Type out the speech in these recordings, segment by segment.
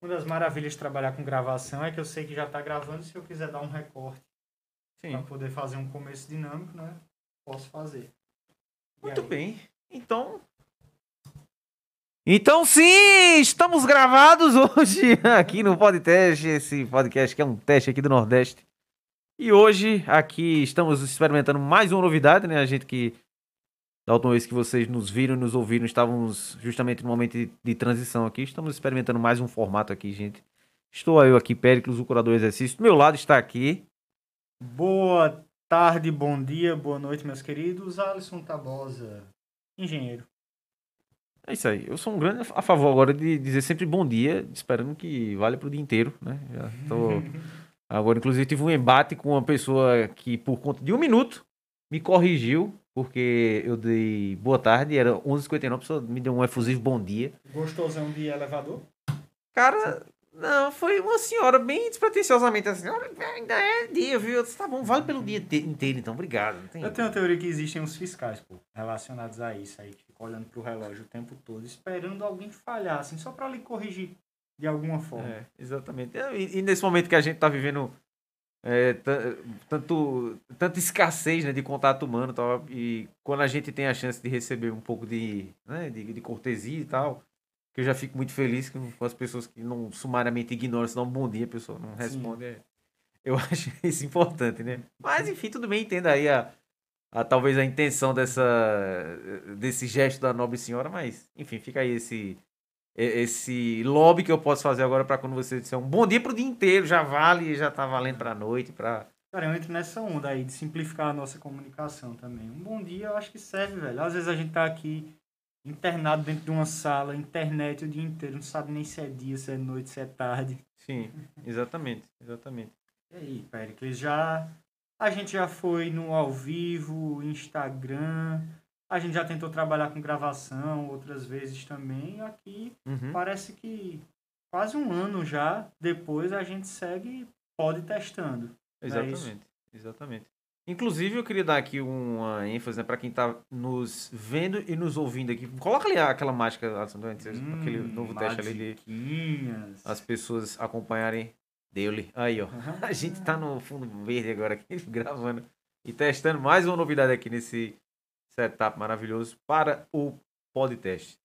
Uma das maravilhas de trabalhar com gravação é que eu sei que já está gravando. Se eu quiser dar um recorte para poder fazer um começo dinâmico, né? Posso fazer. Muito bem. Então. Então, sim, estamos gravados hoje aqui no podcast. Esse podcast que é um teste aqui do Nordeste. E hoje aqui estamos experimentando mais uma novidade, né? A gente que da última vez que vocês nos viram e nos ouviram, estávamos justamente no momento de, de, transição aqui. Estamos experimentando mais um formato aqui, gente. Estou eu aqui, Péricles, o curador do exercício. Do meu lado está aqui. Boa tarde, bom dia, boa noite, meus queridos. Alisson Tabosa, engenheiro. É isso aí. Eu sou um grande a favor agora de dizer sempre bom dia, esperando que vale para o dia inteiro, né? Já tô... agora, inclusive, tive um embate com uma pessoa que, por conta de um minuto, me corrigiu porque eu dei boa tarde, era 11h59, a pessoa me deu um efusivo bom dia. Gostosão de elevador? Cara, não, foi uma senhora bem despretensiosamente assim, ainda é dia, viu? Eu disse, tá bom, vale pelo dia inteiro, então, obrigado. Tem... Eu tenho uma teoria que existem uns fiscais, pô, relacionados a isso aí, que ficam olhando pro relógio o tempo todo, esperando alguém falhar, assim, só pra lhe corrigir de alguma forma. É, exatamente. E, e nesse momento que a gente tá vivendo é, tanto, tanta escassez né, de contato humano tal, e quando a gente tem a chance de receber um pouco de, né, de, de cortesia e tal, que eu já fico muito feliz com, as pessoas que não sumariamente ignoram, se dá um bom dia, a pessoa não responde. É, eu acho isso importante, né? Mas enfim, tudo bem, entenda aí a, a, talvez a intenção dessa, desse gesto da nobre senhora, mas enfim, fica aí esse, esse lobby que eu posso fazer agora para quando você disser um bom dia pro dia inteiro, já vale, já tá valendo pra noite, pra... Cara, eu entro nessa onda aí de simplificar a nossa comunicação também. Um bom dia eu acho que serve, velho. Às vezes a gente tá aqui internado dentro de uma sala, internet o dia inteiro, não sabe nem se é dia, se é noite, se é tarde. Sim, exatamente, exatamente. E aí, Péricles, já... A gente já foi no ao vivo, Instagram, a gente já tentou trabalhar com gravação outras vezes também. Aqui uhum. parece que quase um ano já depois a gente segue pode testando. É exatamente, é exatamente. Inclusive, eu queria dar aqui uma ênfase né, para quem está nos vendo e nos ouvindo aqui. Coloca ali aquela mágica, Alisson, hum, aquele novo teste ali de as pessoas acompanharem. Deu-lhe. Aí, ó. A gente está no fundo verde agora aqui, gravando e testando mais uma novidade aqui nesse setup maravilhoso para o podcast.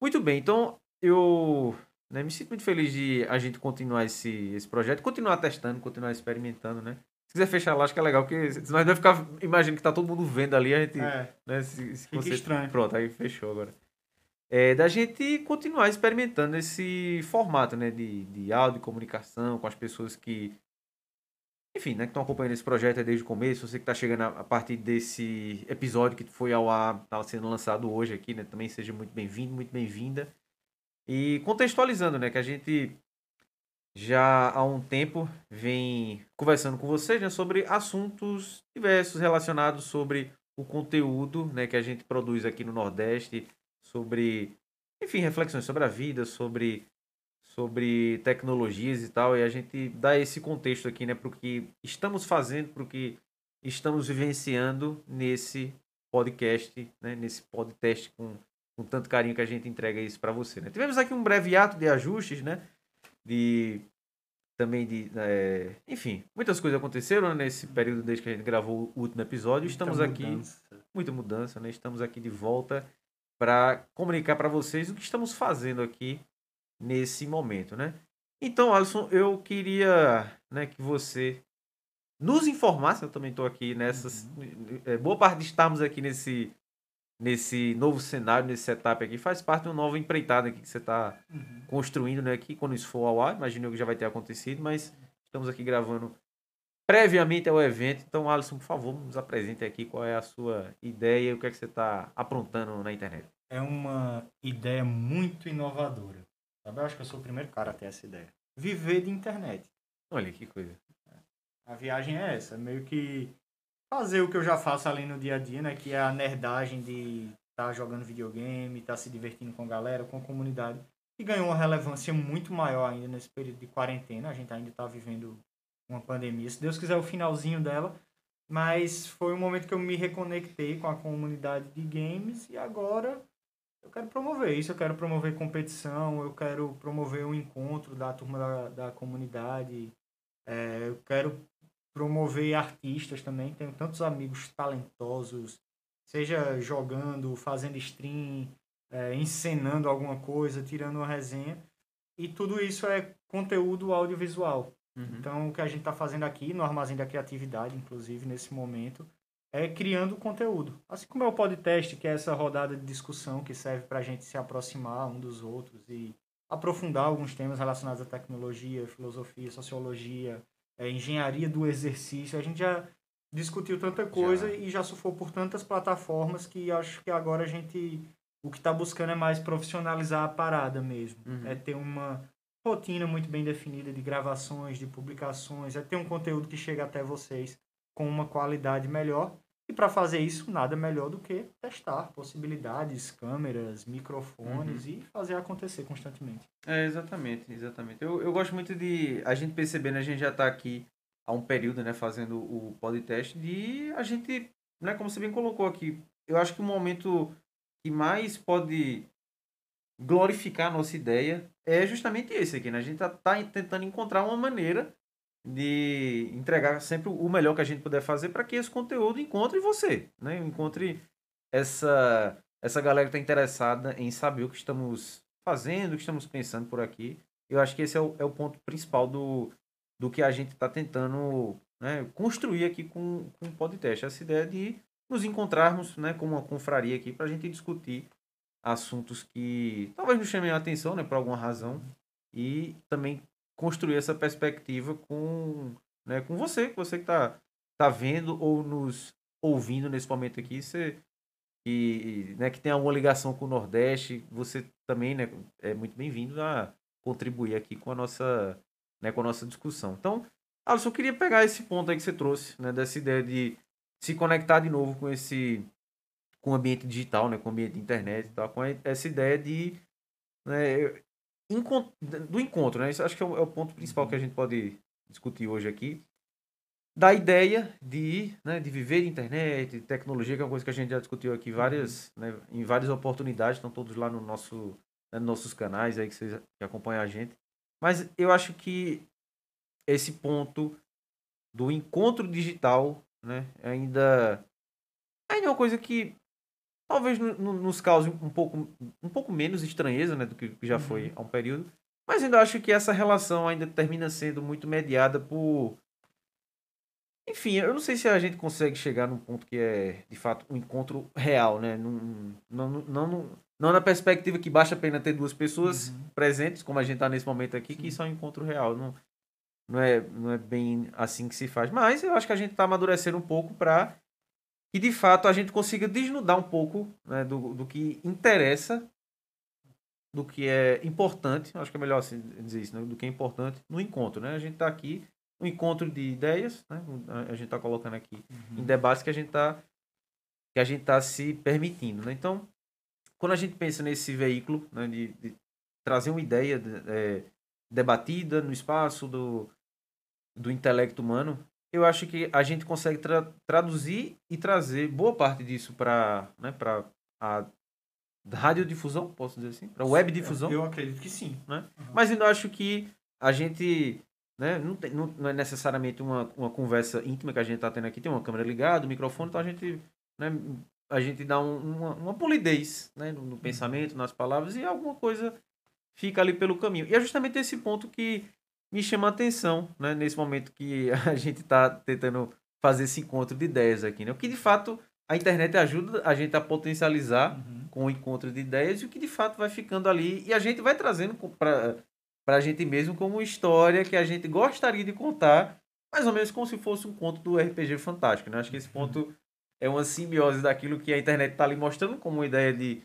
Muito bem, então eu né, me sinto muito feliz de a gente continuar esse, esse projeto, continuar testando, continuar experimentando, né? Se quiser fechar lá, acho que é legal, porque senão vai ficar. Imagina que tá todo mundo vendo ali, a gente. É, né, se, se você, estranho. Pronto, aí fechou agora. É, da gente continuar experimentando esse formato né, de, de áudio, comunicação com as pessoas que enfim, né, que estão acompanhando esse projeto desde o começo, você que está chegando a, partir desse episódio que foi ao ar, estava sendo lançado hoje aqui, né, também seja muito bem-vindo, muito bem-vinda. E contextualizando, né, que a gente já há um tempo vem conversando com vocês, né, sobre assuntos diversos relacionados sobre o conteúdo, né, que a gente produz aqui no Nordeste, sobre, enfim, reflexões sobre a vida, sobre sobre tecnologias e tal, e a gente dá esse contexto aqui, né, para o que estamos fazendo, para o que estamos vivenciando nesse podcast, né, nesse podcast com, com tanto carinho que a gente entrega isso para você, né. Tivemos aqui um breve ato de ajustes, né, de também de, é, enfim, muitas coisas aconteceram né, nesse período desde que a gente gravou o último episódio. Estamos muita aqui, mudança. muita mudança, né? Estamos aqui de volta para comunicar para vocês o que estamos fazendo aqui nesse momento, né? Então, Alisson, eu queria né, que você nos informasse, eu também estou aqui nessas. Uhum. É, boa parte de estarmos aqui nesse, nesse novo cenário, nesse setup aqui, faz parte de uma nova empreitada aqui que você está uhum. construindo, né? Aqui, quando isso for ao ar, imagino que já vai ter acontecido, mas estamos aqui gravando previamente ao evento. Então, Alisson, por favor, nos apresente aqui qual é a sua ideia e o que é que você está aprontando na internet. É uma ideia muito inovadora. Sabe? Eu acho que eu sou o primeiro cara a ter essa ideia. Viver de internet. Olha que coisa. A viagem é essa, meio que fazer o que eu já faço ali no dia a dia, né? Que é a nerdagem de estar tá jogando videogame, estar tá se divertindo com a galera, com a comunidade. E ganhou uma relevância muito maior ainda nesse período de quarentena. A gente ainda está vivendo uma pandemia. Se Deus quiser, o finalzinho dela. Mas foi um momento que eu me reconectei com a comunidade de games e agora Eu quero promover isso, eu quero promover competição, eu quero promover um encontro da turma da, da comunidade, é, eu quero promover artistas também. Tenho tantos amigos talentosos, seja jogando, fazendo stream, é, encenando alguma coisa, tirando uma resenha. E tudo isso é conteúdo audiovisual. Uhum. Então, o que a gente está fazendo aqui no Armazém da Criatividade, inclusive nesse momento, é criando conteúdo. Assim como é o podcast, que é essa rodada de discussão que serve para a gente se aproximar um dos outros e aprofundar alguns temas relacionados à tecnologia, filosofia, sociologia, é, engenharia do exercício. A gente já discutiu tanta coisa já. e já sofreu por tantas plataformas que acho que agora a gente o que está buscando é mais profissionalizar a parada mesmo. Uhum. É ter uma rotina muito bem definida de gravações, de publicações, é ter um conteúdo que chega até vocês com uma qualidade melhor. E para fazer isso, nada melhor do que testar possibilidades, câmeras, microfones uhum. e fazer acontecer constantemente. É, exatamente, exatamente. Eu, eu gosto muito de a gente perceber, né, a gente já está aqui há um período, né, fazendo o podcast, de a gente, né, como você bem colocou aqui, eu acho que o momento que mais pode glorificar a nossa ideia é justamente esse aqui, né? A gente tá, tá tentando encontrar uma maneira de entregar sempre o melhor que a gente puder fazer para que esse conteúdo encontre você, né? Encontre essa essa galera que está interessada em saber o que estamos fazendo, o que estamos pensando por aqui. Eu acho que esse é o, é o ponto principal do, do que a gente está tentando né, construir aqui com, com o podcast. Essa ideia de nos encontrarmos né, como uma confraria aqui para a gente discutir assuntos que talvez nos chamem a atenção né, por alguma razão e também construir essa perspectiva com, né, com você, você que está tá vendo ou nos ouvindo nesse momento aqui, você, e, né, que tem alguma ligação com o Nordeste, você também né, é muito bem-vindo a contribuir aqui com a nossa, né, com a nossa discussão. Então, Alisson, eu queria pegar esse ponto aí que você trouxe, né, dessa ideia de se conectar de novo com esse com o ambiente digital, né, com o ambiente de internet, tá, com essa ideia de né, do encontro, né? Isso acho que é o, é o ponto principal que a uhum. gente pode discutir hoje aqui. Da ideia de, né, de viver de internet, de tecnologia, que é uma coisa que a gente já discutiu aqui várias, uhum. né, em várias oportunidades, estão todos lá no nosso, né, nos nossos canais aí que vocês que acompanham a gente. Mas eu acho que esse ponto do encontro digital, né, ainda, ainda é uma coisa que talvez nos cause um pouco, um pouco menos estranheza né, do que já foi uhum. há um período. Mas ainda acho que essa relação ainda termina sendo muito mediada por. Enfim, eu não sei se a gente consegue chegar num ponto que é, de fato, um encontro real, né? Não, não, não, não, na perspectiva que basta a pena ter duas pessoas uhum. presentes, como a gente está nesse momento aqui, Sim. que isso é um encontro real. Não, não, é, não é bem assim que se faz. Mas eu acho que a gente está amadurecendo um pouco para que de fato a gente consiga desnudar um pouco né, do, do que interessa, do que é importante, acho que é melhor assim dizer isso, né, do que é importante no encontro. Né? A gente está aqui, um encontro de ideias, né? a gente está colocando aqui uhum. em debate que a gente está que a gente está se permitindo. Né? Então, quando a gente pensa nesse veículo né, de, de trazer uma ideia é, debatida no espaço do, do intelecto humano, eu acho que a gente consegue tra traduzir e trazer boa parte disso para né, a radiodifusão, posso dizer assim? Para web difusão. Eu acredito que sim. Né? Uhum. Mas eu acho que a gente. Né, não, tem, não, não, é necessariamente uma, uma conversa íntima que a gente está tendo aqui, tem uma câmera ligada, um microfone, então a gente, né, a gente dá um, uma, uma polidez né, no, no uhum. pensamento, nas palavras, e alguma coisa fica ali pelo caminho. E é justamente esse ponto que me chama a atenção, né, nesse momento que a gente está tentando fazer esse encontro de ideias aqui, né? O que de fato a internet ajuda a gente a potencializar uhum. com o encontro de ideias e o que de fato vai ficando ali e a gente vai trazendo para a gente mesmo como história que a gente gostaria de contar, mais ou menos como se fosse um conto do RPG fantástico, né? Acho que esse uhum. ponto é uma simbiose daquilo que a internet está ali mostrando como uma ideia de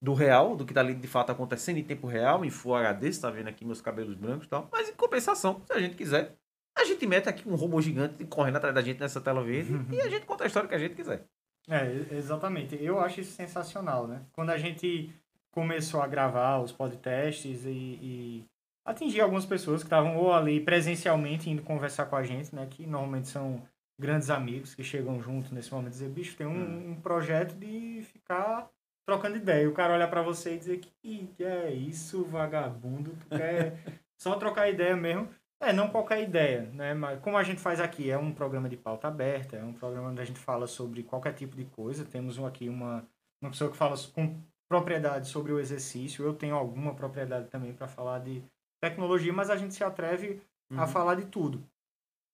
do real, do que está ali de fato acontecendo em tempo real, em Full HD, você está vendo aqui meus cabelos brancos e tal. Mas em compensação, se a gente quiser, a gente mete aqui um robô gigante correndo atrás da gente nessa tela verde e a gente conta a história que a gente quiser. É, exatamente. Eu acho isso sensacional, né? Quando a gente começou a gravar os podcasts e, e atingir algumas pessoas que estavam ou ali presencialmente indo conversar com a gente, né? Que normalmente são grandes amigos que chegam junto nesse momento e dizer, bicho, tem um, hum. um projeto de ficar trocando ideia. O cara olhar para você e dizer que, que é isso, vagabundo, tu quer só trocar ideia mesmo. É, não qualquer ideia, né? Mas como a gente faz aqui, é um programa de pauta aberta, é um programa onde a gente fala sobre qualquer tipo de coisa. Temos aqui uma, uma pessoa que fala com propriedade sobre o exercício. Eu tenho alguma propriedade também para falar de tecnologia, mas a gente se atreve uhum. a falar de tudo.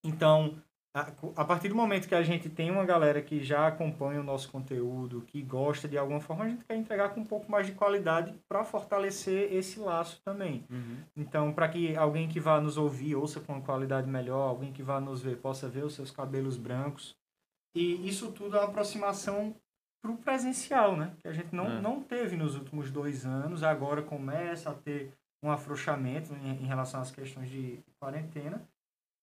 Então, a, a, partir do momento que a gente tem uma galera que já acompanha o nosso conteúdo, que gosta de alguma forma, a gente quer entregar com um pouco mais de qualidade para fortalecer esse laço também. Uhum. Então, para que alguém que vá nos ouvir ouça com uma qualidade melhor, alguém que vá nos ver possa ver os seus cabelos brancos. E isso tudo é uma aproximação para o presencial, né? Que a gente não, é. não teve nos últimos dois anos, agora começa a ter um afrouxamento em, em relação às questões de quarentena.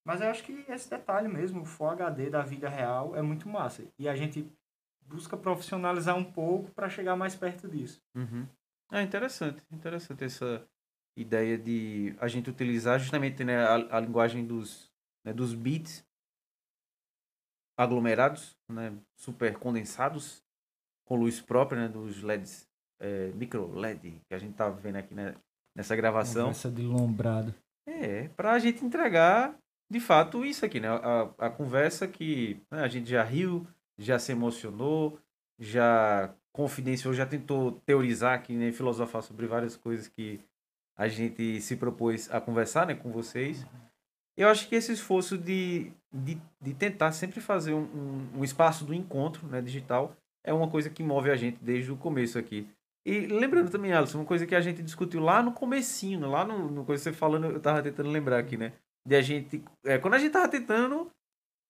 Mas eu acho que esse detalhe mesmo, o Full HD da vida real, é muito massa. E a gente busca profissionalizar um pouco para chegar mais perto disso. Uhum. É interessante, interessante essa ideia de a gente utilizar justamente né, a, a linguagem dos, né, dos bits aglomerados, né, super condensados, com luz própria, né, dos LEDs, é, micro LED, que a gente tá vendo aqui né, nessa gravação. Conversa de lombrado. É, para a gente entregar de fato, isso aqui, né? A, a conversa que né, a gente já riu, já se emocionou, já confidenciou, já tentou teorizar aqui, né? Filosofar sobre várias coisas que a gente se propôs a conversar, né? Com vocês. Eu acho que esse esforço de, de, de tentar sempre fazer um, um, um espaço do encontro né, digital é uma coisa que move a gente desde o começo aqui. E lembrando também, Alisson, uma coisa que a gente discutiu lá no comecinho, lá no, no coisa você falando, eu tava tentando lembrar aqui, né? De a gente. É, quando a gente tava tentando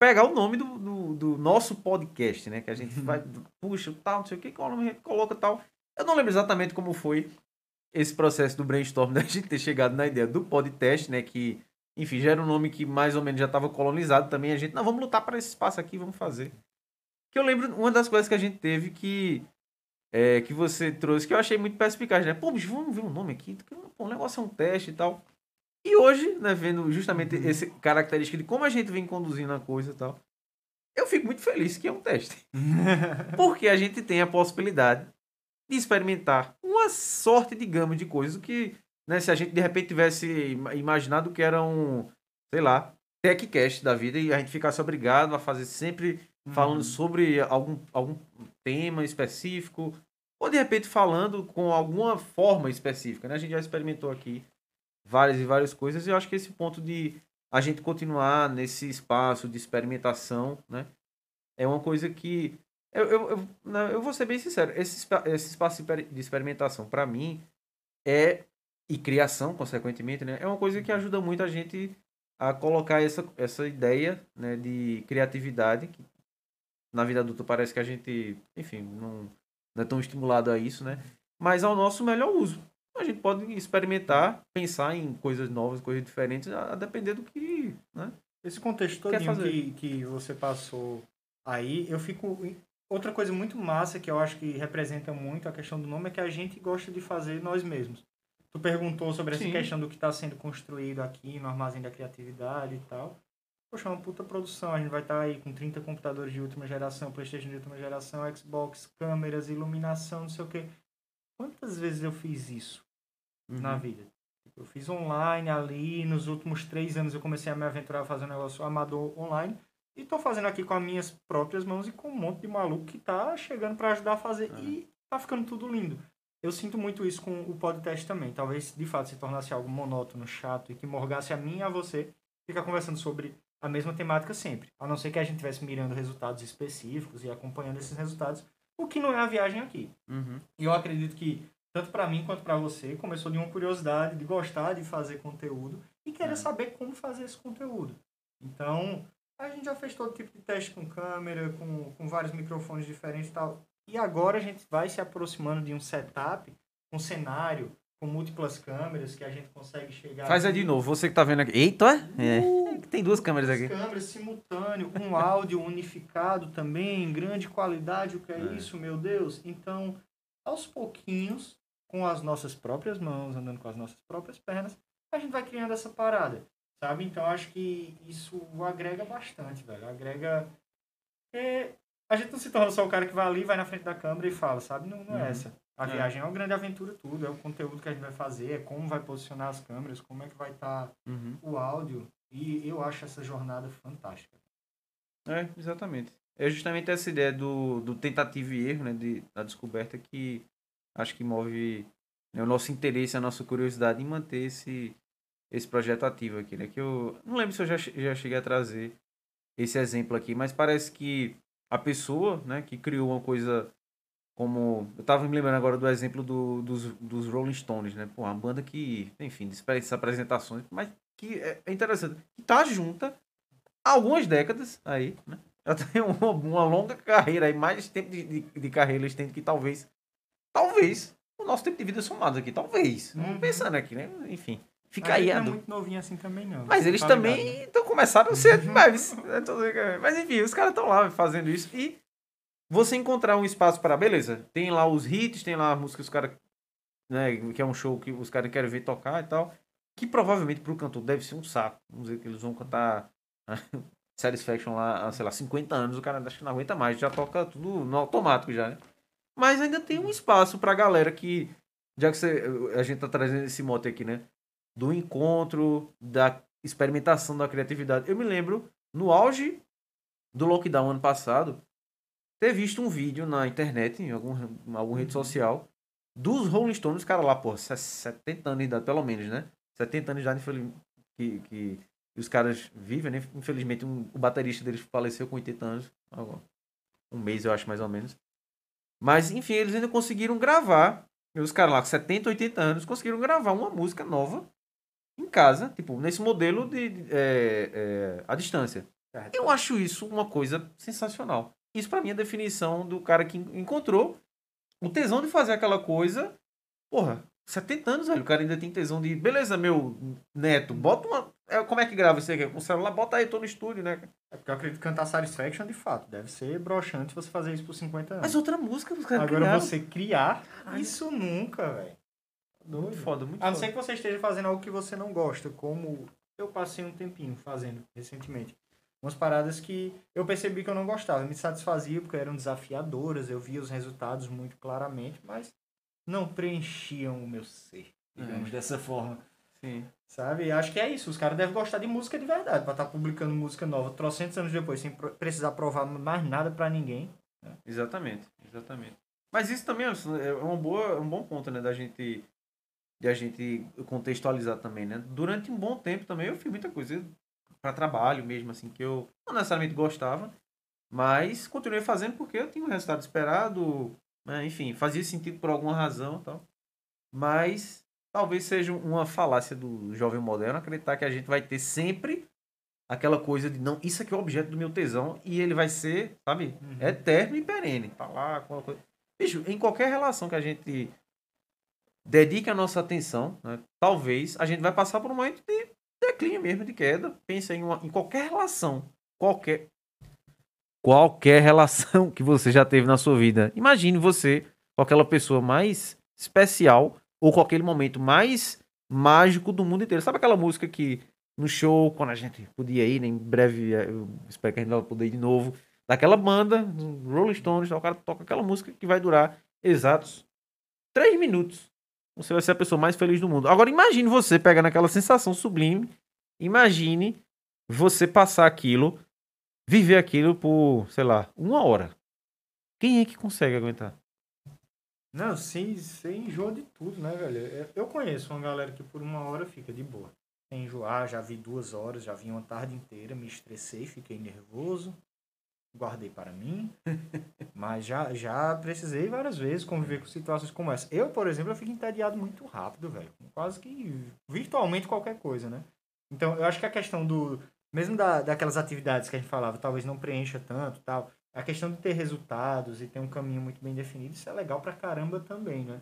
pegar o nome do, do, do nosso podcast, né? Que a gente vai, puxa, tal, não sei o que, coloca tal. Eu não lembro exatamente como foi esse processo do brainstorm da gente ter chegado na ideia do podcast, né? Que, enfim, já era um nome que mais ou menos já estava colonizado também. A gente, não, vamos lutar para esse espaço aqui, vamos fazer. Que eu lembro, uma das coisas que a gente teve que. É, que você trouxe, que eu achei muito perspicaz, né? Pô, bicho, vamos ver um nome aqui. Pô, o negócio é um teste e tal. E hoje, né, vendo justamente uhum. essa característica de como a gente vem conduzindo a coisa e tal, eu fico muito feliz que é um teste. Porque a gente tem a possibilidade de experimentar uma sorte de gama de coisas que, né, se a gente de repente tivesse imaginado que era um, sei lá, techcast da vida e a gente ficasse obrigado a fazer sempre falando uhum. sobre algum, algum tema específico, ou de repente falando com alguma forma específica, né? A gente já experimentou aqui várias e várias coisas. E eu acho que esse ponto de a gente continuar nesse espaço de experimentação, né? É uma coisa que. Eu, eu, eu, não, eu vou ser bem sincero, esse, esse espaço de experimentação, para mim, é. E criação, consequentemente, né? É uma coisa que ajuda muito a gente a colocar essa, essa ideia né, de criatividade. Que na vida adulta parece que a gente, enfim, não, não é tão estimulado a isso, né? Mas ao nosso melhor uso a gente pode experimentar, pensar em coisas novas, coisas diferentes, a, depender do que, né? Esse contexto que, que você passou aí, eu fico... Outra coisa muito massa que eu acho que representa muito a questão do nome é que a gente gosta de fazer nós mesmos. Tu perguntou sobre essa Sim. questão do que está sendo construído aqui no Armazém da Criatividade e tal. Poxa, é uma puta produção. A gente vai estar tá aí com 30 computadores de última geração, Playstation de última geração, Xbox, câmeras, iluminação, não sei o que. Quantas vezes eu fiz isso? uhum. na vida. Eu fiz online ali, nos últimos três anos eu comecei a me aventurar a fazer um negócio amador online. E tô fazendo aqui com as minhas próprias mãos e com um monte de maluco que tá chegando para ajudar a fazer. É. E tá ficando tudo lindo. Eu sinto muito isso com o podcast também. Talvez, de fato, se tornasse algo monótono, chato e que morgasse a mim e a você ficar conversando sobre a mesma temática sempre. A não ser que a gente estivesse mirando resultados específicos e acompanhando esses resultados, o que não é a viagem aqui. Uhum. E eu acredito que tanto para mim quanto para você, começou de uma curiosidade de gostar de fazer conteúdo e querer é. saber como fazer esse conteúdo. Então, a gente já fez todo tipo de teste com câmera, com, com vários microfones diferentes e tal. E agora a gente vai se aproximando de um setup, um cenário com múltiplas câmeras que a gente consegue chegar. Faz aí de novo, você que tá vendo aqui. Eita, é. Uh, Tem duas câmeras aqui. câmeras simultâneo, um áudio unificado também, grande qualidade, o que é, é isso, meu Deus? Então, aos pouquinhos, com as nossas próprias mãos, andando com as nossas próprias pernas, a gente vai criando essa parada, sabe? Então acho que isso agrega bastante, velho. Agrega. a gente não se torna só o cara que vai ali, vai na frente da câmera e fala, sabe? Não, não é uhum. essa. A É. viagem é uma grande aventura tudo, é o conteúdo que a gente vai fazer, é como vai posicionar as câmeras, como é que vai estar Uhum. o áudio. E eu acho essa jornada fantástica. É, exatamente. É justamente essa ideia do, do tentativa e erro, né, de, da descoberta que acho que move né, o nosso interesse, a nossa curiosidade em manter esse, esse projeto ativo aqui, né? Que eu não lembro se eu já, já cheguei a trazer esse exemplo aqui, mas parece que a pessoa, né, que criou uma coisa como... Eu tava me lembrando agora do exemplo do, dos, dos Rolling Stones, né? Pô, uma banda que, enfim, dispensa apresentações, mas que é, é interessante, que tá junta há algumas décadas aí, né? Já tem uma, uma longa carreira aí, mais tempo de, de, de carreira eles têm que talvez, talvez, o nosso tempo de vida somado aqui, talvez. Uhum. Vamos pensando aqui, né? Enfim, fica a aí a não é muito novinho assim também, não. Mas eles tá também ligado, né? estão começaram cedo demais. né? Tô dizendo, Mas enfim, os caras estão lá fazendo isso. E você encontrar um espaço para, beleza, tem lá os hits, tem lá a música que os caras, né, que é um show que os caras querem ver tocar e tal. Que provavelmente pro cantor deve ser um saco. Vamos dizer que eles vão cantar Satisfaction lá sei lá, 50 anos, o cara acho que não aguenta mais, já toca tudo no automático já, né? Mas ainda tem um espaço pra galera que, já que você, a gente tá trazendo esse mote aqui, né? Do encontro, da experimentação da criatividade. Eu me lembro, no auge do lockdown ano passado, ter visto um vídeo na internet, em algum, em alguma rede social, dos Rolling Stones, cara lá, pô, 70 anos de idade, pelo menos, né? 70 anos de idade, infeliz- que, que os caras vivem, né? Infelizmente, um- o baterista deles faleceu com 80 anos. Um mês, eu acho, mais ou menos. Mas, enfim, eles ainda conseguiram gravar. Os caras lá com 70, 80 anos conseguiram gravar uma música nova em casa, tipo, nesse modelo de, de- é, é, à distância. Eu acho isso uma coisa sensacional. Isso pra mim é a definição do cara que en- encontrou o tesão de fazer aquela coisa. Porra, 70 anos, velho. O cara ainda tem tesão de. Beleza, meu neto, bota uma. é, como é que grava isso aqui? Com o celular, bota aí, tô no estúdio, né? É porque eu acredito que cantar Satisfaction, de fato, deve ser broxante você fazer isso por 50 anos. Mas outra música, os caras Agora criaram. você criar, Caralho. isso nunca, velho. Muito foda, muito A não foda. ser que você esteja fazendo algo que você não gosta, como eu passei um tempinho fazendo recentemente. Umas paradas que eu percebi que eu não gostava, me satisfazia porque eram desafiadoras, eu via os resultados muito claramente, mas não preenchiam o meu ser, digamos É. dessa forma. Sim. Sabe? Acho que é isso. Os caras devem gostar de música de verdade, pra estar publicando música nova trocentos anos depois, sem precisar provar mais nada pra ninguém. Exatamente, exatamente. Mas isso também é uma boa, é um bom ponto, né, da gente de a gente contextualizar também, né? Durante um bom tempo também eu fiz muita coisa para trabalho mesmo assim que eu não necessariamente gostava, mas continuei fazendo porque eu tinha um resultado esperado, né? enfim, fazia sentido por alguma razão, e tal. Mas talvez seja uma falácia do jovem moderno acreditar que a gente vai ter sempre aquela coisa de não, isso aqui é o objeto do meu tesão e ele vai ser, sabe, Uhum. eterno e perene. Tá lá, aquela coisa. Bicho, em qualquer relação que a gente dedique a nossa atenção, né, talvez a gente vai passar por um momento de declínio mesmo, de queda. Pensa em, uma, em qualquer relação, qualquer qualquer relação que você já teve na sua vida. Imagine você com aquela pessoa mais especial ou com aquele momento mais mágico do mundo inteiro. Sabe aquela música que no show, quando a gente podia ir, né, em breve, eh, eu espero que a gente vai poder ir de novo, daquela banda, Rolling Stones, o cara toca aquela música que vai durar exatos três minutos. Você vai ser a pessoa mais feliz do mundo. Agora imagine você pegando aquela sensação sublime, imagine você passar aquilo, viver aquilo por, sei lá, uma hora. Quem é que consegue aguentar? Não, sim, você enjoa de tudo, né, velho? Eu- Eu conheço uma galera que por uma hora fica de boa. Sem enjoar, já vi duas horas, já vi uma tarde inteira, me estressei, fiquei nervoso, guardei para mim. Mas já, já precisei várias vezes conviver com situações como essa. Eu, por exemplo, eu fico entediado muito rápido, velho. Quase que virtualmente qualquer coisa, né? Então, eu acho que a questão do. Mesmo da, daquelas atividades que a gente falava, talvez não preencha tanto tal. A questão de ter resultados e ter um caminho muito bem definido, isso é legal pra caramba também, né?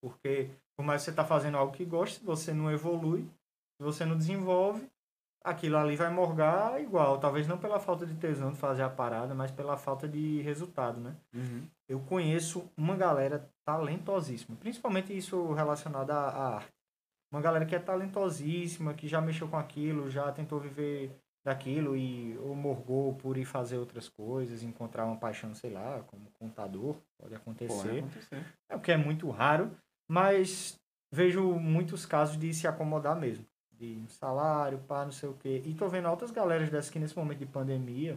Porque por mais que você tá fazendo algo que gosta, se você não evolui, se você não desenvolve, aquilo ali vai morgar igual. Talvez não pela falta de tesão de fazer a parada, mas pela falta de resultado, né? Eu conheço uma galera talentosíssima, principalmente isso relacionado à, à arte. Uma galera que é talentosíssima, que já mexeu com aquilo, já tentou viver daquilo e ou morgou por ir fazer outras coisas, encontrar uma paixão, sei lá, como contador, pode acontecer. Pode acontecer. É o que é muito raro, mas vejo muitos casos de se acomodar mesmo. De um salário, pá, não sei o quê. E tô vendo altas galeras dessas que nesse momento de pandemia,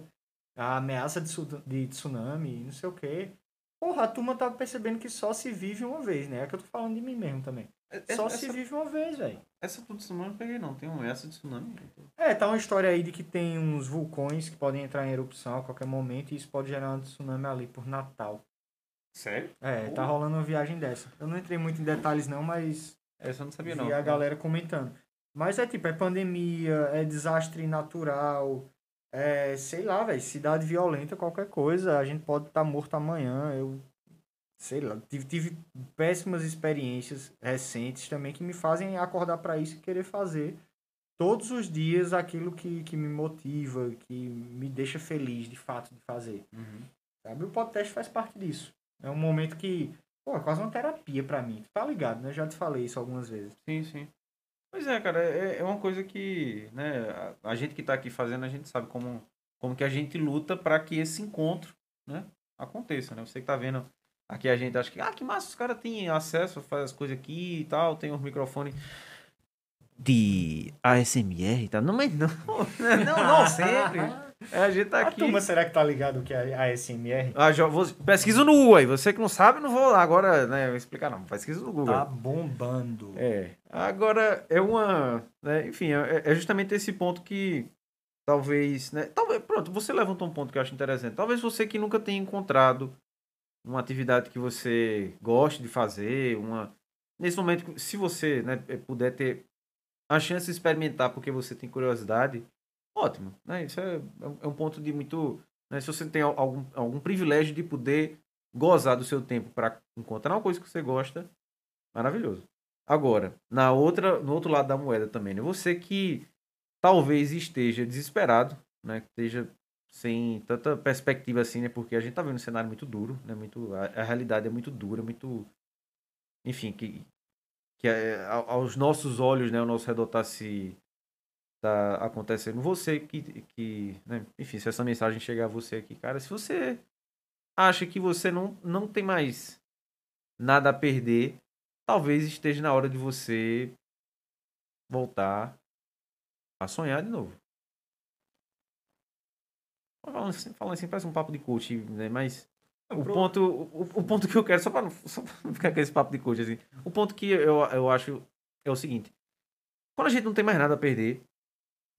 a ameaça de, de tsunami, não sei o quê. Porra, a turma tá percebendo que só se vive uma vez, né? É que eu tô falando de mim mesmo também. Só essa, se vive uma vez, velho. essa do tsunami eu não peguei, não. Tem um essa de tsunami. É, tá uma história aí de que tem uns vulcões que podem entrar em erupção a qualquer momento e isso pode gerar um tsunami ali por Natal. Sério? É, tá Porra. rolando uma viagem dessa. Eu não entrei muito em detalhes não, mas Essa eu não sabia, vi não. a galera comentando. Mas é tipo, é pandemia, é desastre natural, é, sei lá, velho, cidade violenta, qualquer coisa, a gente pode estar morto amanhã. Eu, sei lá, tive, tive péssimas experiências recentes também que me fazem acordar para isso e querer fazer todos os dias aquilo que, que me motiva, que me deixa feliz de fato de fazer. Uhum. Sabe? O podcast faz parte disso. É um momento que, pô, é quase uma terapia pra mim. Tu tá ligado, né? Eu já te falei isso algumas vezes. Sim, sim. Pois é, cara, é, é uma coisa que, né, a, a gente que tá aqui fazendo, a gente sabe como, como que a gente luta para que esse encontro, né, aconteça, né? Você que tá vendo aqui a gente acha que, ah, que massa, os caras têm acesso, faz as coisas aqui e tal, tem os microfones de ASMR e tal. Não, mas não, não, não sempre. É, a gente tá A aqui. turma, será que tá ligado o que é a ASMR? Ah, já vou, pesquisa no Google aí. Você que não sabe, não vou lá agora, né, explicar não. Pesquisa no Google. Tá bombando. É. Agora, é uma. né, enfim, é, é justamente esse ponto que talvez. Né, talvez, pronto, você levantou um ponto que eu acho interessante. Talvez você que nunca tenha encontrado uma atividade que você goste de fazer, uma. Nesse momento, se você né, puder ter a chance de experimentar porque você tem curiosidade, ótimo. Né? Isso é, é um ponto de muito. Né, se você tem al- algum, algum privilégio de poder gozar do seu tempo para encontrar uma coisa que você gosta, maravilhoso. Agora, na outra, no outro lado da moeda também, né? Você que talvez esteja desesperado, né? Esteja sem tanta perspectiva assim, né? Porque a gente tá vendo um cenário muito duro, né? Muito, a, a realidade é muito dura, muito... Enfim, que, que é, ao- aos nossos olhos, né? O nosso redor tá se... Tá acontecendo. Você que... que né? Enfim, se essa mensagem chegar a você aqui, cara, se você acha que você não, não tem mais nada a perder, talvez esteja na hora de você voltar a sonhar de novo. Falando assim, falando assim parece um papo de coach, né? Mas o ponto, o, o ponto que eu quero, só para não, só pra não ficar com esse papo de coach, assim, o ponto que eu, eu acho é o seguinte: quando a gente não tem mais nada a perder,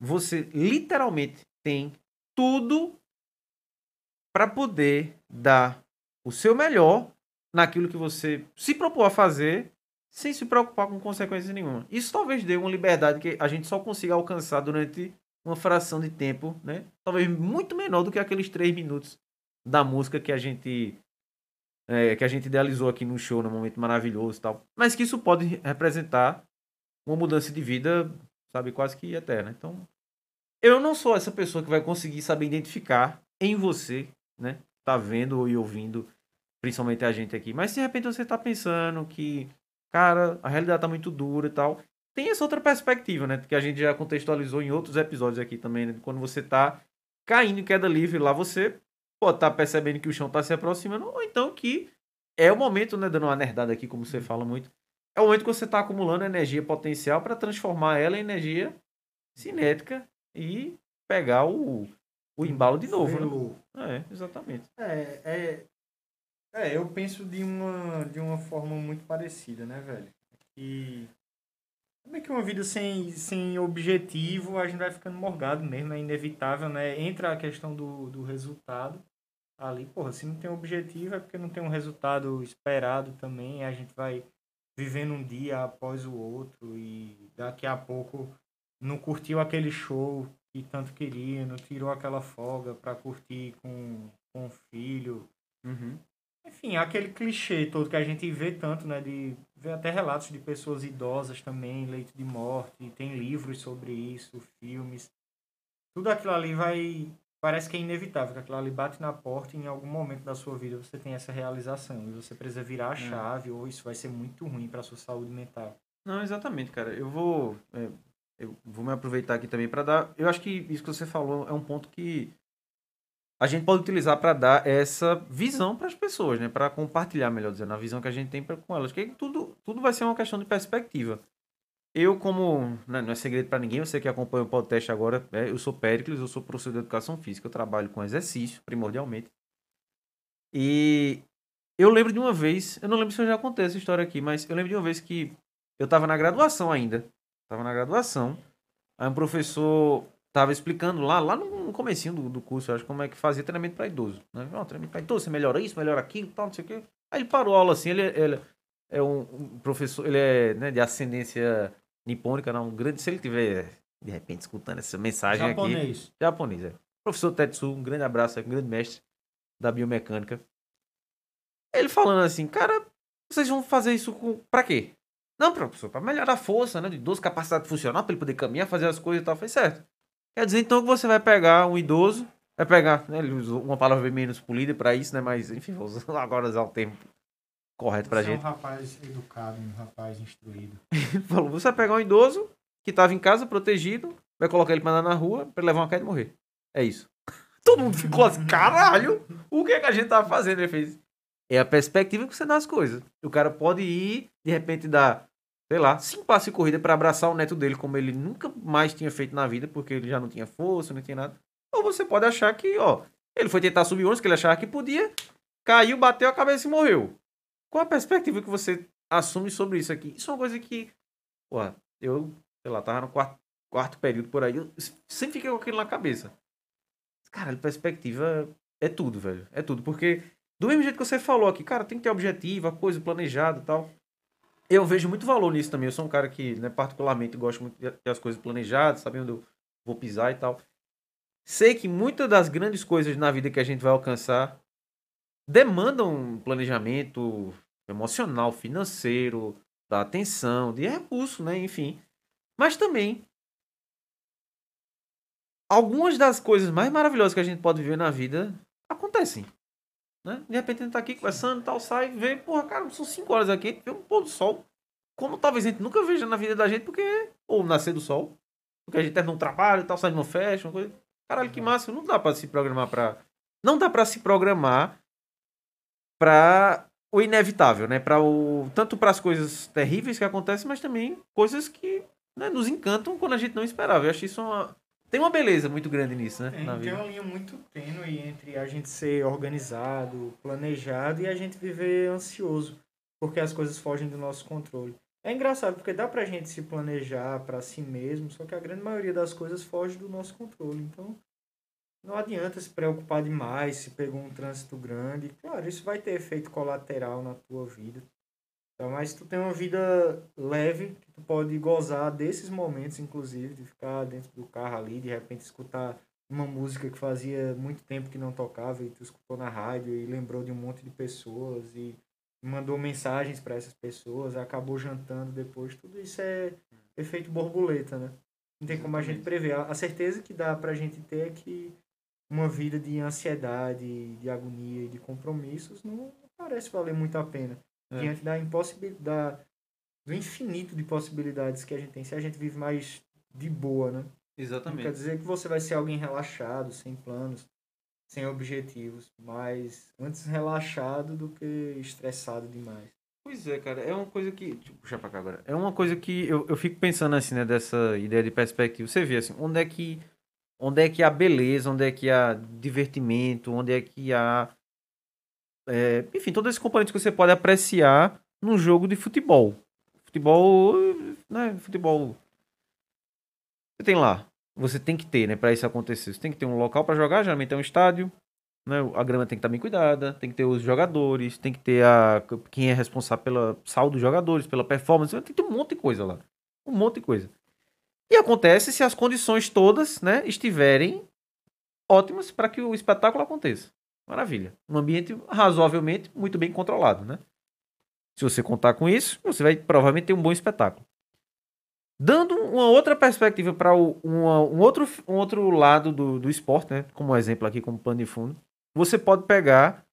você literalmente tem tudo para poder dar o seu melhor naquilo que você se propôs a fazer sem se preocupar com consequência nenhuma. Isso talvez dê uma liberdade que a gente só consiga alcançar durante uma fração de tempo, né? Talvez muito menor do que aqueles três minutos da música que a gente é, que a gente idealizou aqui no show, num momento maravilhoso e tal. Mas que isso pode representar uma mudança de vida, sabe, quase que eterna. Então, eu não sou essa pessoa que vai conseguir saber identificar em você, né? Tá vendo e ouvindo, principalmente a gente aqui. Mas se de repente você tá pensando que, cara, a realidade tá muito dura e tal. Tem essa outra perspectiva, né? Que a gente já contextualizou em outros episódios aqui também, né? Quando você tá caindo em queda livre lá, você pode estar percebendo que o chão tá se aproximando, ou então que é o momento, né? Dando uma nerdada aqui, como você fala muito. É o momento que você tá acumulando energia potencial para transformar ela em energia cinética e pegar o, o embalo de novo, né? É, exatamente. É, é, é, eu penso de uma, de uma forma muito parecida, né, velho? Que como é que uma vida sem, sem objetivo a gente vai ficando morgado mesmo, é inevitável, né? Entra a questão do, do resultado ali, porra, se não tem objetivo é porque não tem um resultado esperado também, a gente vai vivendo um dia após o outro e daqui a pouco não curtiu aquele show que tanto queria, não tirou aquela folga pra curtir com, com o filho. Uhum. Enfim, aquele clichê todo que a gente vê tanto, né? De ver até relatos de pessoas idosas também, leito de morte, tem livros sobre isso, filmes. Tudo aquilo ali vai. Parece que é inevitável, que aquilo ali bate na porta e em algum momento da sua vida você tem essa realização. E você precisa virar a chave, ou isso vai ser muito ruim pra sua saúde mental. Não, exatamente, cara. Eu vou. é, eu vou me aproveitar aqui também para dar. Eu acho que isso que você falou é um ponto que a gente pode utilizar para dar essa visão para as pessoas, né? Para compartilhar, melhor dizendo, a visão que a gente tem pra, com elas. Que tudo, tudo vai ser uma questão de perspectiva. Eu, como né, não é segredo para ninguém, você que acompanha o podcast agora, é, eu sou Péricles, eu sou professor de educação física, eu trabalho com exercício, primordialmente. E eu lembro de uma vez, eu não lembro se eu já contei essa história aqui, mas eu lembro de uma vez que eu estava na graduação ainda. Estava na graduação. Aí um professor estava explicando lá, lá no comecinho do, do curso, acho como é que fazia treinamento para idoso. Né? Oh, treinamento para idoso, você melhora isso, melhora aquilo, tal, não sei o quê. Aí ele parou a aula assim, ele, ele é um, um professor, ele é né, de ascendência nipônica, não, um grande, se ele tiver de repente escutando essa mensagem japonês. aqui. Japonês. É. Professor Tetsu, um grande abraço, é um grande mestre da biomecânica. Ele falando assim, cara, vocês vão fazer isso com, pra quê? Não, professor, para melhorar a força, né? De idoso, capacidade funcional, para ele poder caminhar, fazer as coisas e tal. Foi certo. Quer dizer, então, que você vai pegar um idoso, vai pegar, né? Ele usou uma palavra bem menos polida para isso, né? Mas, enfim, vou usar, agora usar o termo correto pra Você gente. é um rapaz educado, um rapaz instruído. Falou, você vai pegar um idoso que tava em casa, protegido, vai colocar ele pra andar na rua, pra ele levar uma queda e morrer. É isso. Todo mundo ficou assim, caralho, o que é que a gente tava fazendo? Ele fez, é a perspectiva que você dá as coisas. O cara pode ir, de repente, dar, sei lá, cinco passos de corrida para abraçar o neto dele, como ele nunca mais tinha feito na vida, porque ele já não tinha força, não tinha nada. Ou você pode achar que, ó, ele foi tentar subir ônibus, que ele achava que podia, caiu, bateu a cabeça e morreu. Qual a perspectiva que você assume sobre isso aqui? Isso é uma coisa que, pô, eu, sei lá, tava no quarto, quarto período por aí, eu sempre fiquei com aquilo na cabeça. Cara, perspectiva é tudo, velho. É tudo. Porque do mesmo jeito que você falou aqui, cara, tem que ter objetivo, a coisa planejada e tal. Eu vejo muito valor nisso também. Eu sou um cara que, né, particularmente, gosto muito de ter as coisas planejadas, saber onde eu vou pisar e tal. Sei que muitas das grandes coisas na vida que a gente vai alcançar demandam planejamento emocional, financeiro, da atenção, de recurso, né? Enfim. Mas também algumas das coisas mais maravilhosas que a gente pode viver na vida acontecem. Né? De repente a gente tá aqui conversando tal, sai, vê, porra, cara, são 5 horas aqui, vê um pôr do sol. Como talvez a gente nunca veja na vida da gente, porque. Ou nascer do sol. Porque a gente termina um trabalho e tal, sai numa festa, uma coisa. Caralho, que massa. Não dá pra se programar pra. Não dá pra se programar pra o inevitável, né? Para o tanto para as coisas terríveis que acontecem, mas também coisas que né, nos encantam quando a gente não esperava. Eu acho isso uma tem uma beleza muito grande nisso, né? Tem, na tem vida. uma linha muito tênue entre a gente ser organizado, planejado e a gente viver ansioso, porque as coisas fogem do nosso controle. É engraçado, porque dá pra gente se planejar para si mesmo, só que a grande maioria das coisas foge do nosso controle. Então, não adianta se preocupar demais se pegou um trânsito grande. Claro, isso vai ter efeito colateral na tua vida. Então, mas tu tem uma vida leve, que tu pode gozar desses momentos, inclusive, de ficar dentro do carro ali, de repente escutar uma música que fazia muito tempo que não tocava e tu escutou na rádio e lembrou de um monte de pessoas e mandou mensagens para essas pessoas, acabou jantando depois. Tudo isso é efeito borboleta, né? Não tem como a gente prever. A a certeza que dá pra gente ter é que uma vida de ansiedade, de agonia e de compromissos não parece valer muito a pena. É. Diante da impossibilidade, do infinito de possibilidades que a gente tem, se a gente vive mais de boa, né? Não quer Exatamente. dizer que você vai ser alguém relaxado, sem planos, sem objetivos, mas antes relaxado do que estressado demais. Pois é, cara, é uma coisa que. Deixa eu puxar pra cá agora. É uma coisa que eu, eu fico pensando assim, né, dessa ideia de perspectiva. Você vê assim, onde é que. Onde é que há beleza, onde é que há divertimento, onde é que há. é, enfim, todos esses componentes que você pode apreciar num jogo de futebol. Futebol. Né, futebol. Você tem lá. Você tem que ter, né, pra isso acontecer. Você tem que ter um local pra jogar, geralmente é um estádio. Né, a grama tem que estar bem cuidada, tem que ter os jogadores, tem que ter a quem é responsável pela saúde dos jogadores, pela performance, tem que ter um monte de coisa lá. Um monte de coisa. E acontece se as condições todas, né, estiverem ótimas para que o espetáculo aconteça. Maravilha. Um ambiente razoavelmente muito bem controlado, né? Se você contar com isso, você vai provavelmente ter um bom espetáculo. Dando uma outra perspectiva para um outro, um outro lado do, do esporte, né? Como exemplo aqui, como pano de fundo, você pode pegar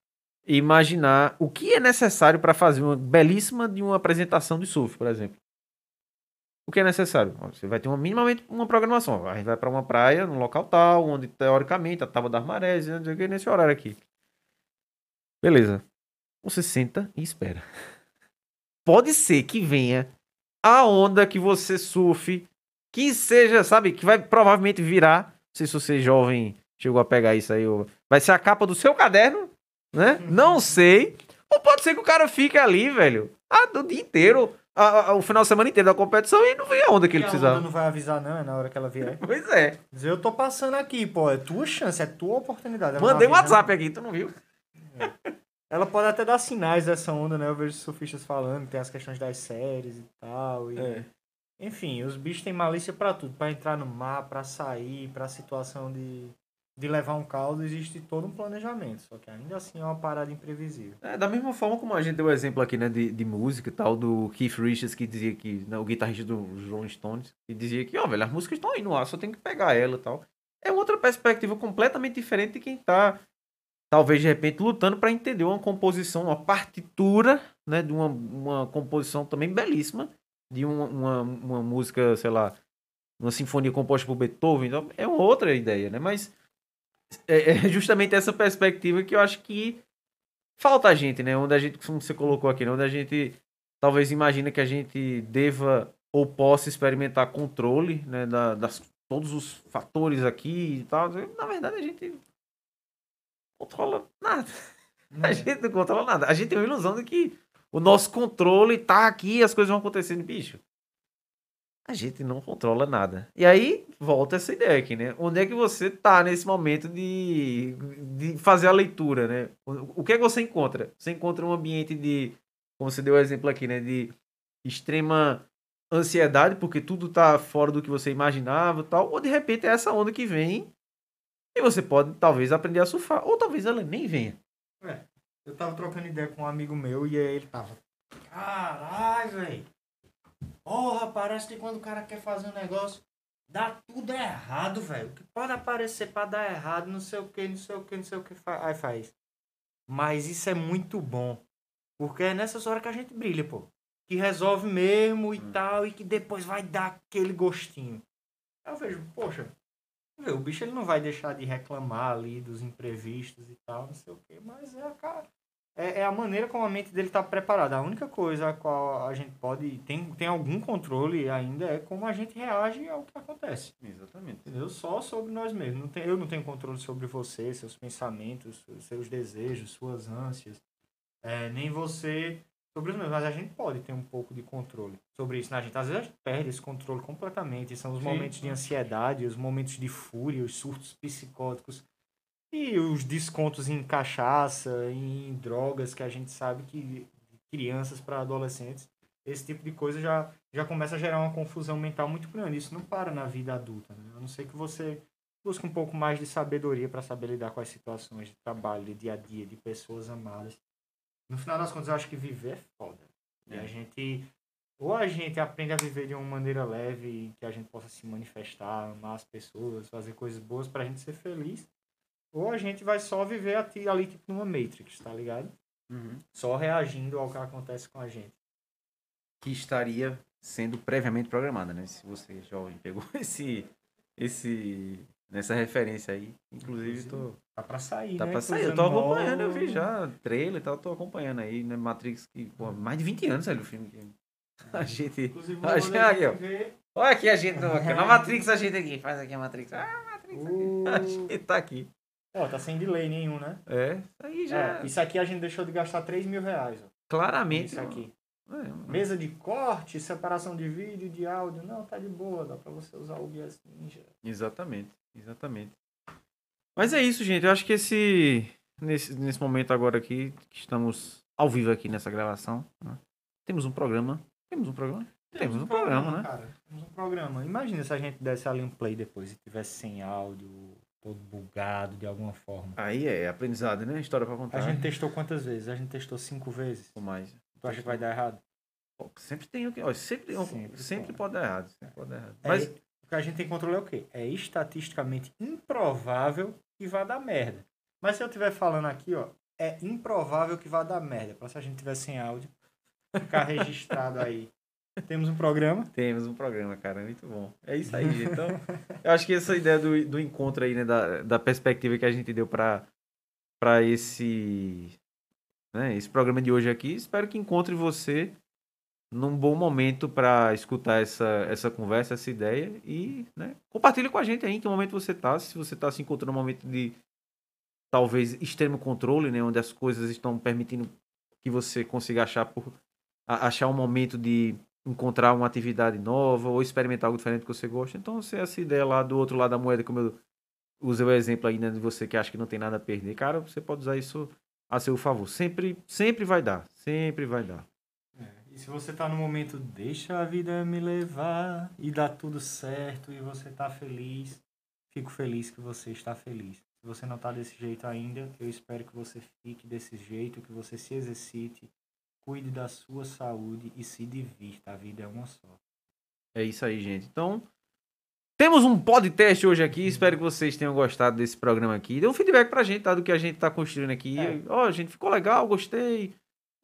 e imaginar o que é necessário para fazer uma belíssima de uma apresentação de surf, por exemplo. O que é necessário? Você vai ter uma, minimamente uma programação. A gente vai para uma praia, num local tal, onde teoricamente a tábua das marés, não sei o que, nesse horário aqui. Beleza. Você senta e espera. Pode ser que venha a onda que você surfe, que seja, sabe, que vai provavelmente virar. Não sei se você jovem chegou a pegar isso aí, vai ser a capa do seu caderno, né? Não sei. Ou pode ser que o cara fique ali, velho, o dia inteiro, a, a, o final de semana inteiro da competição e não vê a onda que ele precisava. Não vai avisar, não, é na hora que ela vier. pois é. Dizer, eu tô passando aqui, pô, é tua chance, é tua oportunidade. Ela Mandei um WhatsApp aqui, tu não viu? É. Ela pode até dar sinais dessa onda, né? Eu vejo surfistas falando, tem as questões das séries e tal. E... É. Enfim, os bichos têm malícia para tudo, para entrar no mar, para sair, para situação de, de levar um caldo, existe todo um planejamento. Só que ainda assim é uma parada imprevisível. É, da mesma forma como a gente deu o exemplo aqui, né, de, de música e tal, do Keith Richards, que dizia que, né, o guitarrista do Rolling Stones, que dizia que, ó, velho, as músicas estão aí no ar, só tem que pegar ela e tal. É outra perspectiva completamente diferente de quem tá talvez de repente lutando para entender uma composição, uma partitura, né, de uma, uma composição também belíssima de uma, uma, uma música, sei lá, uma sinfonia composta por Beethoven, então é outra ideia, né? Mas é, é justamente essa perspectiva que eu acho que falta a gente, né? Onde a gente, como você colocou aqui, né? onde a gente talvez imagina que a gente deva ou possa experimentar controle, né, da, das todos os fatores aqui e tal. Na verdade, a gente controla nada. A gente não controla nada. A gente tem uma ilusão de que o nosso controle tá aqui as coisas vão acontecendo, bicho. A gente não controla nada. E aí, volta essa ideia aqui, né? Onde é que você tá nesse momento de, de fazer a leitura, né? O, que é que você encontra? Você encontra um ambiente de, como você deu o exemplo aqui, né? De extrema ansiedade, porque tudo tá fora do que você imaginava tal. Ou de repente é essa onda que vem e você pode, talvez, aprender a surfar. Ou talvez ela nem venha. É. Eu tava trocando ideia com um amigo meu e aí ele tava. Caralho, velho. Porra, parece que quando o cara quer fazer um negócio, dá tudo errado, velho. O que pode aparecer pra dar errado, não sei o que, não sei o que, não sei o que. Aí faz. Mas isso é muito bom. Porque é nessas horas que a gente brilha, pô. Que resolve mesmo e hum. tal, e que depois vai dar aquele gostinho. Eu vejo, poxa, o bicho ele não vai deixar de reclamar ali dos imprevistos e tal, não sei o quê, mas é a, cara, é, é a maneira como a mente dele está preparada. A única coisa a qual a gente pode, tem, tem algum controle ainda é como a gente reage ao que acontece. Exatamente. Entendeu? Só sobre nós mesmos. Não tem, eu não tenho controle sobre você, seus pensamentos, seus desejos, suas ânsias. É, nem você sobre os meus, mas a gente pode ter um pouco de controle sobre isso, né? A gente às vezes a gente perde esse controle completamente. São os Sim. momentos de ansiedade, os momentos de fúria, os surtos psicóticos e os descontos em cachaça, em drogas que a gente sabe que crianças para adolescentes, esse tipo de coisa já, já começa a gerar uma confusão mental muito grande. Isso não para na vida adulta, né? A não ser que você busque um pouco mais de sabedoria para saber lidar com as situações de trabalho, de dia a dia, de pessoas amadas no final das contas, eu acho que viver é foda. É. E a gente. Ou a gente aprende a viver de uma maneira leve, que a gente possa se manifestar, amar as pessoas, fazer coisas boas pra gente ser feliz. Ou a gente vai só viver ali, tipo, numa Matrix, tá ligado? Uhum. Só reagindo ao que acontece com a gente. Que estaria sendo previamente programada, né? Se você, jovem, pegou esse, esse nessa referência aí. Inclusive, tô. Tá pra sair, tá né? pra sair. Eu tô acompanhando, eu vi já trailer e tal, tô acompanhando aí, né? Matrix, que, pô, mais de 20 anos, velho, o filme. A gente. Inclusive, a gente, aqui, ó. Olha aqui a gente, aqui, na Matrix a gente aqui. Faz aqui a Matrix. Ah, Matrix aqui. Uh... A gente tá aqui. Ó, tá sem delay nenhum, né? É, aí já. É, isso aqui a gente deixou de gastar 3 mil reais, ó. Claramente. Isso aqui. É, Mesa de corte, separação de vídeo, de áudio. Não, tá de boa, dá pra você usar o OBS Ninja. Exatamente. Exatamente. Mas é isso, gente. Eu acho que esse. Nesse, nesse momento agora aqui, que estamos ao vivo aqui nessa gravação, né? temos um programa. Temos um programa? Temos, um, um programa, programa, né? Cara, temos um programa. Imagina se a gente desse ali um play depois e tivesse sem áudio, todo bugado de alguma forma. Aí é aprendizado, né? História pra contar. A gente testou quantas vezes? A gente testou cinco vezes. Ou mais. Tu acha que vai dar errado? Sempre tem o que. Sempre, sempre, sempre pode dar errado. Sempre pode dar errado. É, Mas que a gente tem controle é o quê? É estatisticamente improvável que vá dar merda. Mas se eu estiver falando aqui, ó, é improvável que vá dar merda. Para se a gente tiver sem áudio, ficar registrado aí Temos um programa. Temos um programa, cara. Muito bom. É isso aí. Então, eu acho que essa ideia do, do encontro aí, né? Da, da perspectiva que a gente deu para para esse, né, esse programa de hoje aqui. Espero que encontre você num bom momento para escutar essa, essa conversa, essa ideia e né, compartilhe com a gente aí em que momento você está. Se você está se encontrando num momento de talvez extremo controle, né, onde as coisas estão permitindo que você consiga achar por achar um momento de encontrar uma atividade nova ou experimentar algo diferente que você gosta. Então, se essa ideia lá do outro lado da moeda, como eu usei o exemplo aí né, de você que acha que não tem nada a perder, cara, você pode usar isso a seu favor. Sempre, sempre vai dar, sempre vai dar. É, e se você tá no momento, deixa a vida me levar e dá tudo certo e você tá feliz, fico feliz que você está feliz. Se você não tá desse jeito ainda, eu espero que você fique desse jeito, que você se exercite, cuide da sua saúde e se divirta. A vida é uma só. É isso aí, gente. Então, temos um podcast hoje aqui. Espero que vocês tenham gostado desse programa aqui. Dê um feedback pra gente, tá? Do que a gente tá construindo aqui. É. Ó, gente, ficou legal, gostei.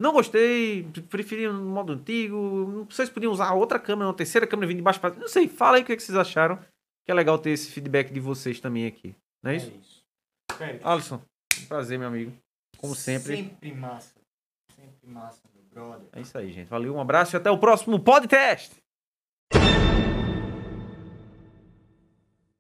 Não gostei, preferi no modo antigo. Vocês podiam usar outra câmera, uma terceira câmera vindo de baixo pra. Não sei, fala aí o que, é que vocês acharam. Que é legal ter esse feedback de vocês também aqui. Não é isso? É isso. Alisson, um prazer, meu amigo. Como sempre. Sempre massa. Massa, meu brother. É isso aí, gente. Valeu, um abraço e até o próximo podcast.